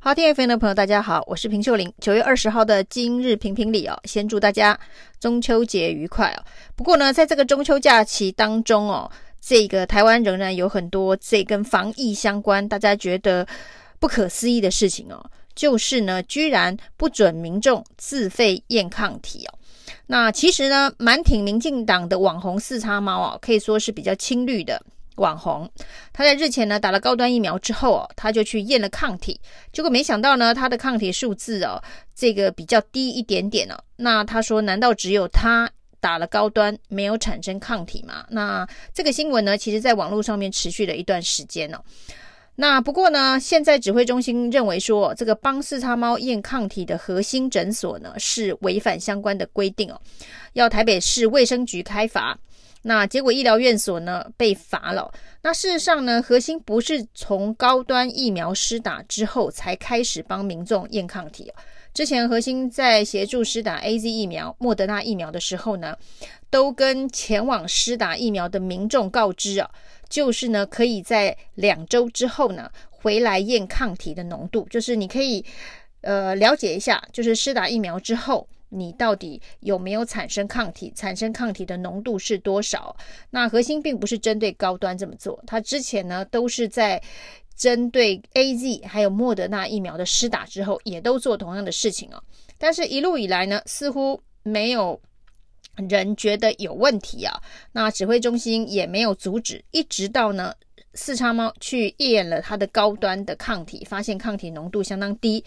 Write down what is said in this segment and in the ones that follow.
好，听 FM 的朋友，大家好，我是平秀玲。九月二十号的今日评评理哦，先祝大家中秋节愉快哦。不过呢，在这个中秋假期当中哦，这个台湾仍然有很多这跟防疫相关，大家觉得不可思议的事情哦，就是呢，居然不准民众自费验抗体哦。那其实呢，蛮挺民进党的网红四叉猫啊，可以说是比较亲绿的。网红，他在日前呢打了高端疫苗之后哦，他就去验了抗体，结果没想到呢，他的抗体数字哦，这个比较低一点点哦。那他说，难道只有他打了高端没有产生抗体吗？那这个新闻呢，其实在网络上面持续了一段时间哦。那不过呢，现在指挥中心认为说，这个帮四叉猫验抗体的核心诊所呢，是违反相关的规定哦，要台北市卫生局开罚。那结果医疗院所呢被罚了。那事实上呢，核心不是从高端疫苗施打之后才开始帮民众验抗体。之前核心在协助施打 AZ 疫苗、莫德纳疫苗的时候呢，都跟前往施打疫苗的民众告知啊，就是呢可以在两周之后呢回来验抗体的浓度，就是你可以呃了解一下，就是施打疫苗之后。你到底有没有产生抗体？产生抗体的浓度是多少？那核心并不是针对高端这么做，它之前呢都是在针对 AZ 还有莫德纳疫苗的施打之后，也都做同样的事情哦。但是，一路以来呢，似乎没有人觉得有问题啊。那指挥中心也没有阻止，一直到呢四叉猫去验了它的高端的抗体，发现抗体浓度相当低，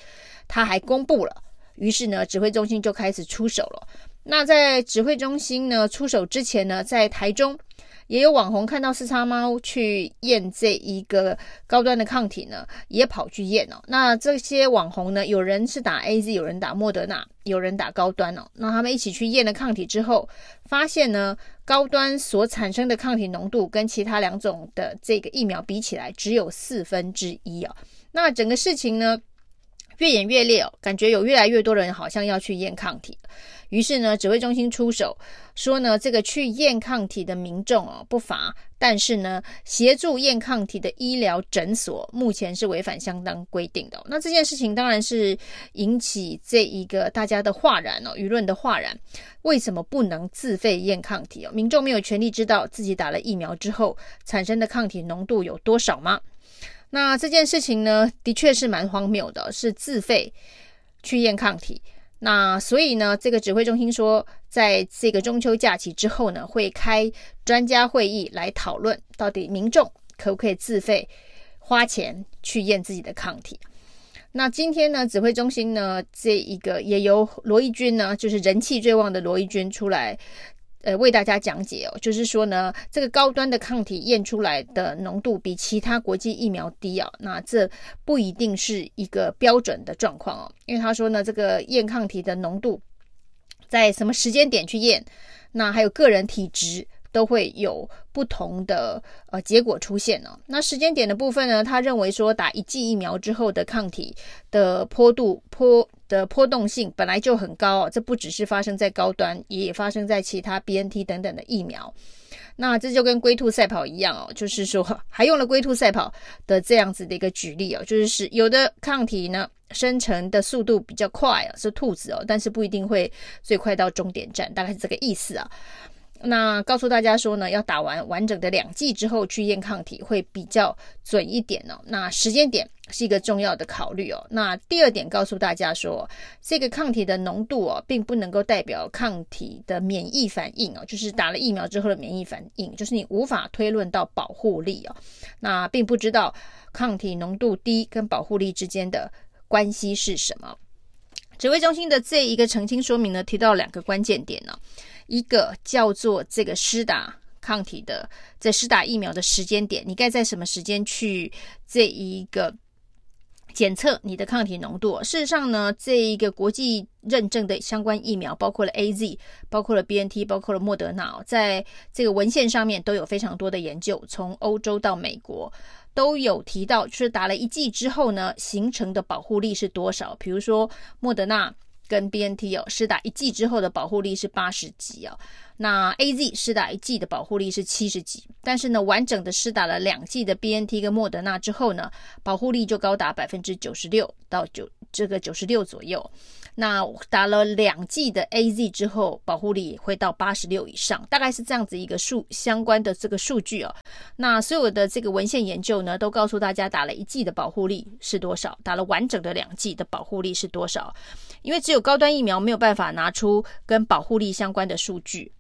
他还公布了。于是呢，指挥中心就开始出手了。那在指挥中心呢出手之前呢，在台中也有网红看到四叉猫去验这一个高端的抗体呢，也跑去验哦。那这些网红呢，有人是打 AZ，有人打莫德纳，有人打高端哦。那他们一起去验了抗体之后，发现呢，高端所产生的抗体浓度跟其他两种的这个疫苗比起来，只有四分之一哦。那整个事情呢，越演越烈哦，感觉有越来越多人好像要去验抗体，于是呢，指挥中心出手说呢，这个去验抗体的民众哦不罚，但是呢，协助验抗体的医疗诊所目前是违反相当规定的。那这件事情当然是引起这一个大家的哗然哦，舆论的哗然。为什么不能自费验抗体哦？民众没有权利知道自己打了疫苗之后产生的抗体浓度有多少吗？那这件事情呢，的确是蛮荒谬的，是自费去验抗体。那所以呢，这个指挥中心说，在这个中秋假期之后呢，会开专家会议来讨论，到底民众可不可以自费花钱去验自己的抗体。那今天呢，指挥中心呢，这一个也由罗一钧呢，就是人气最旺的罗一钧出来。呃，为大家讲解哦，就是说呢，这个高端的抗体验出来的浓度比其他国际疫苗低啊，那这不一定是一个标准的状况哦，因为他说呢，这个验抗体的浓度在什么时间点去验，那还有个人体质都会有不同的呃结果出现哦。那时间点的部分呢，他认为说打一剂疫苗之后的抗体的坡度坡。的波动性本来就很高哦，这不只是发生在高端，也发生在其他 BNT 等等的疫苗。那这就跟龟兔赛跑一样哦，就是说 还用了龟兔赛跑的这样子的一个举例哦，就是是有的抗体呢生成的速度比较快啊，是兔子哦，但是不一定会最快到终点站，大概是这个意思啊。那告诉大家说呢，要打完完整的两剂之后去验抗体会比较准一点哦。那时间点是一个重要的考虑哦。那第二点告诉大家说，这个抗体的浓度哦，并不能够代表抗体的免疫反应哦，就是打了疫苗之后的免疫反应，就是你无法推论到保护力哦。那并不知道抗体浓度低跟保护力之间的关系是什么。指挥中心的这一个澄清说明呢，提到两个关键点呢。一个叫做这个施打抗体的，在施打疫苗的时间点，你该在什么时间去这一个检测你的抗体浓度？事实上呢，这一个国际认证的相关疫苗，包括了 AZ，包括了 BNT，包括了莫德纳，在这个文献上面都有非常多的研究，从欧洲到美国都有提到，就是打了一剂之后呢，形成的保护力是多少？比如说莫德纳。跟 BNT 哦，施打一剂之后的保护力是八十级哦。那 AZ 施打一剂的保护力是七十级，但是呢，完整的施打了两剂的 BNT 跟莫德纳之后呢，保护力就高达百分之九十六到九这个九十六左右。那打了两剂的 AZ 之后，保护力会到八十六以上，大概是这样子一个数相关的这个数据哦。那所有的这个文献研究呢，都告诉大家打了一剂的保护力是多少，打了完整的两剂的保护力是多少。因为只有高端疫苗没有办法拿出跟保护力相关的数据。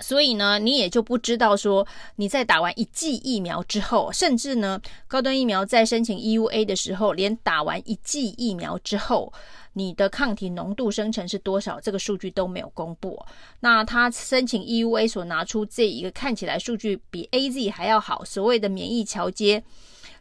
所以呢，你也就不知道说你在打完一剂疫苗之后，甚至呢，高端疫苗在申请 EUA 的时候，连打完一剂疫苗之后，你的抗体浓度生成是多少，这个数据都没有公布。那他申请 EUA 所拿出这一个看起来数据比 AZ 还要好，所谓的免疫桥接，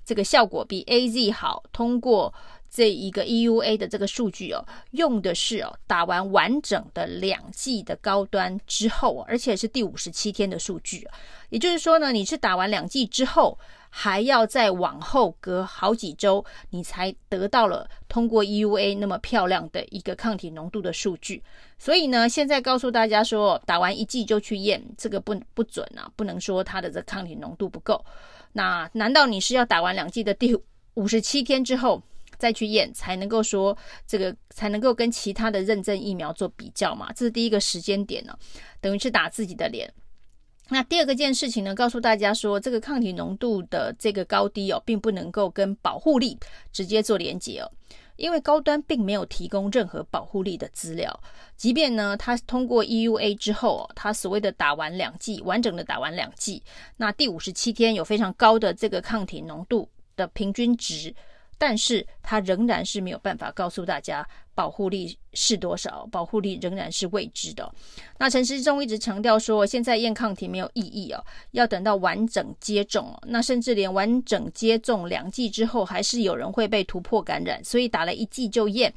这个效果比 AZ 好，通过。这一个 EUA 的这个数据哦，用的是哦打完完整的两剂的高端之后，而且是第五十七天的数据。也就是说呢，你是打完两剂之后，还要再往后隔好几周，你才得到了通过 EUA 那么漂亮的一个抗体浓度的数据。所以呢，现在告诉大家说，打完一剂就去验，这个不不准啊，不能说它的这抗体浓度不够。那难道你是要打完两剂的第五十七天之后？再去验才能够说这个才能够跟其他的认证疫苗做比较嘛，这是第一个时间点呢，等于是打自己的脸。那第二个件事情呢，告诉大家说这个抗体浓度的这个高低哦，并不能够跟保护力直接做连接哦，因为高端并没有提供任何保护力的资料，即便呢它通过 EUA 之后哦，它所谓的打完两剂完整的打完两剂，那第五十七天有非常高的这个抗体浓度的平均值。但是它仍然是没有办法告诉大家保护力是多少，保护力仍然是未知的。那陈时中一直强调说，现在验抗体没有意义哦，要等到完整接种。那甚至连完整接种两剂之后，还是有人会被突破感染，所以打了一剂就验，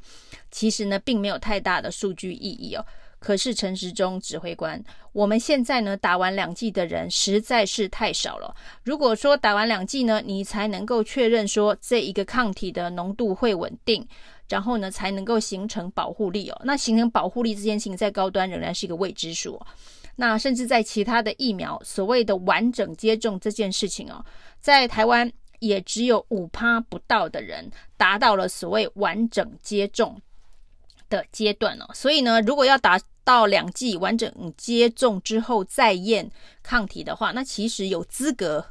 其实呢，并没有太大的数据意义哦。可是陈时中指挥官，我们现在呢打完两剂的人实在是太少了。如果说打完两剂呢，你才能够确认说这一个抗体的浓度会稳定，然后呢才能够形成保护力哦。那形成保护力这件事情在高端仍然是一个未知数。那甚至在其他的疫苗所谓的完整接种这件事情哦，在台湾也只有五趴不到的人达到了所谓完整接种的阶段哦。所以呢，如果要打到两剂完整接种之后再验抗体的话，那其实有资格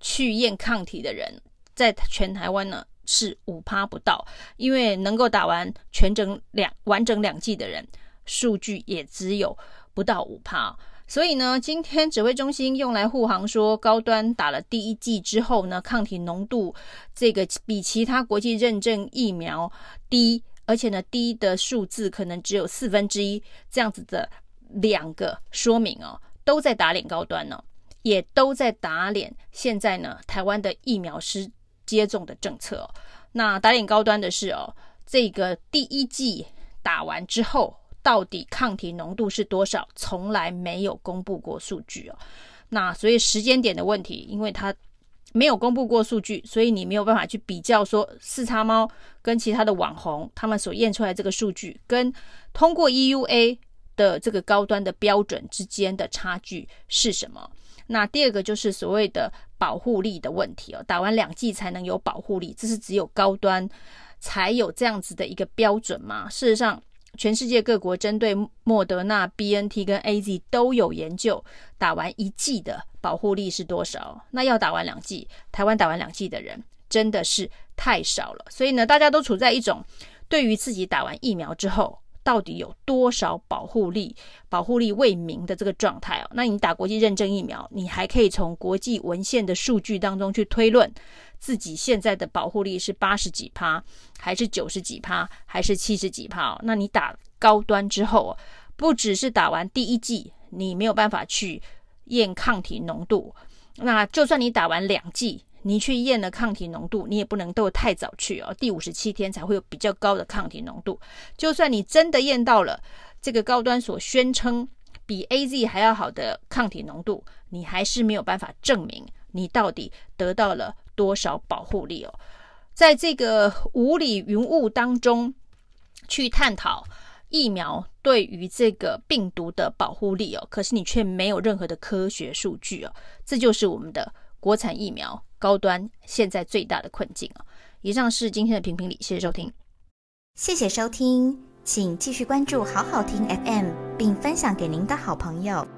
去验抗体的人，在全台湾呢是五趴不到，因为能够打完全整两完整两剂的人，数据也只有不到五趴。所以呢，今天指挥中心用来护航说，高端打了第一剂之后呢，抗体浓度这个比其他国际认证疫苗低。而且呢，低的数字可能只有四分之一这样子的两个说明哦，都在打脸高端呢，也都在打脸现在呢台湾的疫苗师接种的政策哦。那打脸高端的是哦，这个第一剂打完之后到底抗体浓度是多少，从来没有公布过数据哦。那所以时间点的问题，因为它。没有公布过数据，所以你没有办法去比较说四叉猫跟其他的网红他们所验出来这个数据，跟通过 EUA 的这个高端的标准之间的差距是什么？那第二个就是所谓的保护力的问题哦，打完两剂才能有保护力，这是只有高端才有这样子的一个标准吗？事实上。全世界各国针对莫德纳、BNT 跟 AZ 都有研究，打完一剂的保护力是多少？那要打完两剂，台湾打完两剂的人真的是太少了。所以呢，大家都处在一种对于自己打完疫苗之后到底有多少保护力、保护力未明的这个状态哦。那你打国际认证疫苗，你还可以从国际文献的数据当中去推论。自己现在的保护力是八十几趴，还是九十几趴，还是七十几趴？那你打高端之后，不只是打完第一剂，你没有办法去验抗体浓度。那就算你打完两剂，你去验了抗体浓度，你也不能都太早去哦。第五十七天才会有比较高的抗体浓度。就算你真的验到了这个高端所宣称比 AZ 还要好的抗体浓度，你还是没有办法证明你到底得到了。多少保护力哦？在这个雾里云雾当中去探讨疫苗对于这个病毒的保护力哦，可是你却没有任何的科学数据哦，这就是我们的国产疫苗高端现在最大的困境哦。以上是今天的评评理，谢谢收听，谢谢收听，请继续关注好好听 FM，并分享给您的好朋友。